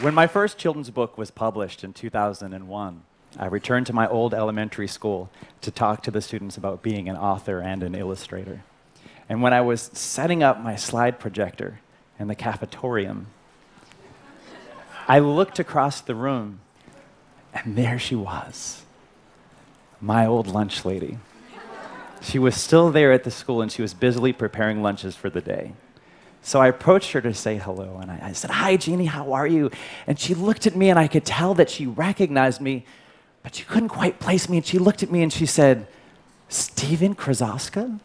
When my first children's book was published in 2001, I returned to my old elementary school to talk to the students about being an author and an illustrator. And when I was setting up my slide projector in the cafetorium, I looked across the room, and there she was, my old lunch lady. She was still there at the school, and she was busily preparing lunches for the day. So I approached her to say hello, and I, I, said, Hi, Jeannie, how are you? And she looked at me, and I could tell that she recognized me, but she couldn't quite place me. And she looked at me and she said, Stephen Krosoczka?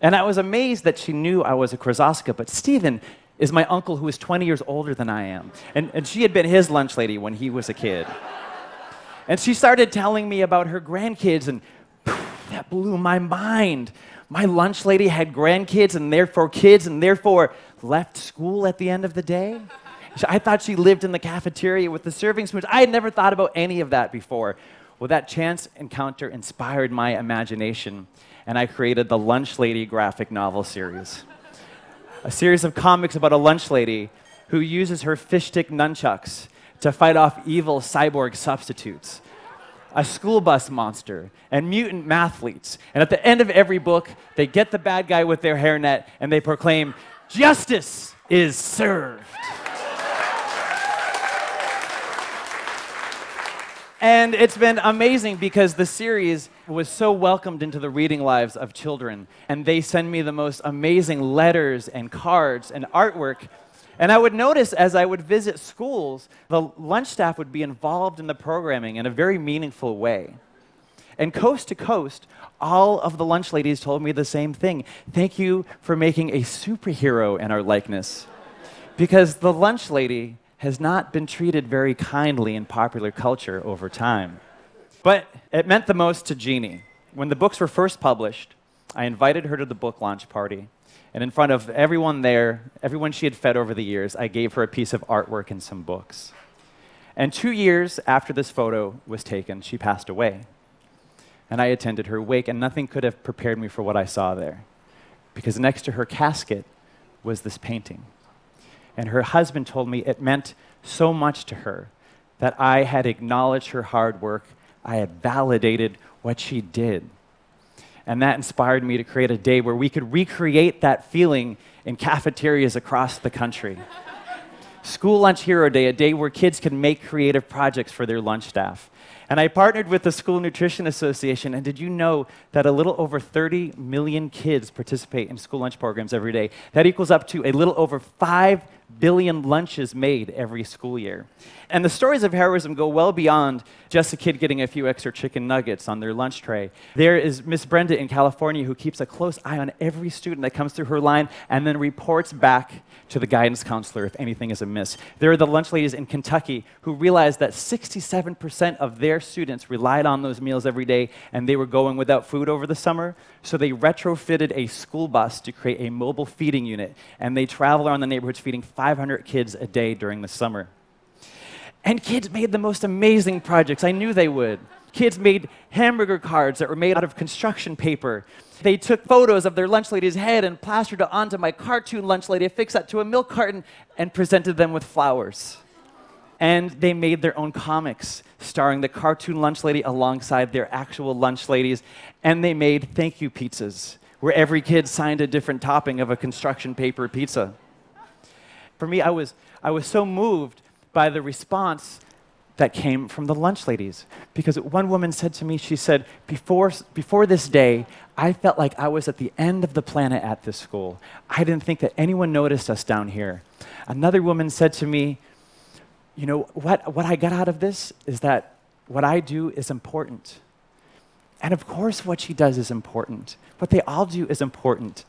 And I was amazed that she knew I was a Krosoczka, but Stephen is my uncle who is 20 years older than I am. And, and she had been his lunch lady when he was a kid. And she started telling me about her grandkids, and that blew my mind my lunch lady had grandkids and therefore kids and therefore left school at the end of the day. I thought she lived in the cafeteria with the serving spoons. I had never thought about any of that before. Well, that chance encounter inspired my imagination, and I created the Lunch Lady graphic novel series. a series of comics about a lunch lady who uses her fish stick nunchucks to fight off evil cyborg substitutes a school bus monster, and mutant mathletes. And at the end of every book, they get the bad guy with their hairnet and they proclaim, Justice is served. and it's been amazing because the series was so welcomed into the reading lives of children. And they send me the most amazing letters and cards and artwork and I would notice as I would visit schools, the lunch staff would be involved in the programming in a very meaningful way. And coast to coast, all of the lunch ladies told me the same thing. Thank you for making a superhero in our likeness. Because the lunch lady has not been treated very kindly in popular culture over time. But it meant the most to Jeannie. When the books were first published, I invited her to the book launch party. And in front of everyone there, everyone she had fed over the years, I gave her a piece of artwork and some books. And two years after this photo was taken, she passed away. And I attended her wake, and nothing could have prepared me for what I saw there. Because next to her casket was this painting. And her husband told me it meant so much to her that I had acknowledged her hard work, I had validated what she did. And that inspired me to create a day where we could recreate that feeling in cafeterias across the country. School Lunch Hero Day, a day where kids can make creative projects for their lunch staff. And I partnered with the School Nutrition Association, and did you know that a little over 30 million kids participate in school lunch programs every day? That equals up to a little over 5 billion lunches made every school year. And the stories of heroism go well beyond just a kid getting a few extra chicken nuggets on their lunch tray. There is Miss Brenda in California who keeps a close eye on every student that comes through her line and then reports back to the guidance counselor if anything is amiss. There are the lunch ladies in Kentucky who realized that 67% of their students relied on those meals every day and they were going without food over the summer. So they retrofitted a school bus to create a mobile feeding unit and they travel around the neighborhoods feeding 500 kids a day during the summer. And kids made the most amazing projects. I knew they would. Kids made hamburger cards that were made out of construction paper. They took photos of their lunch lady's head and plastered it onto my cartoon lunch lady, affixed that to a milk carton, and presented them with flowers. And they made their own comics starring the cartoon lunch lady alongside their actual lunch ladies. And they made thank you pizzas, where every kid signed a different topping of a construction paper pizza. For me, I was, I was so moved by the response that came from the lunch ladies. Because one woman said to me, she said, before, before this day, I felt like I was at the end of the planet at this school. I didn't think that anyone noticed us down here. Another woman said to me, you know, what, what I got out of this is that what I do is important. And of course, what she does is important. What they all do is important.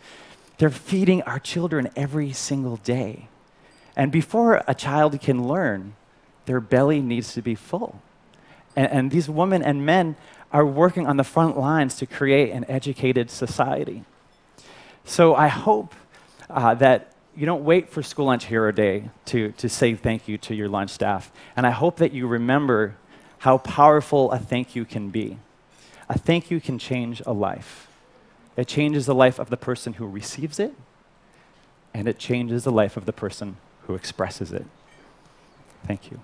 They're feeding our children every single day. And before a child can learn, their belly needs to be full. And, and these women and men are working on the front lines to create an educated society. So I hope uh, that you don't wait for School Lunch Hero Day to, to say thank you to your lunch staff. And I hope that you remember how powerful a thank you can be. A thank you can change a life. It changes the life of the person who receives it, and it changes the life of the person who expresses it. Thank you.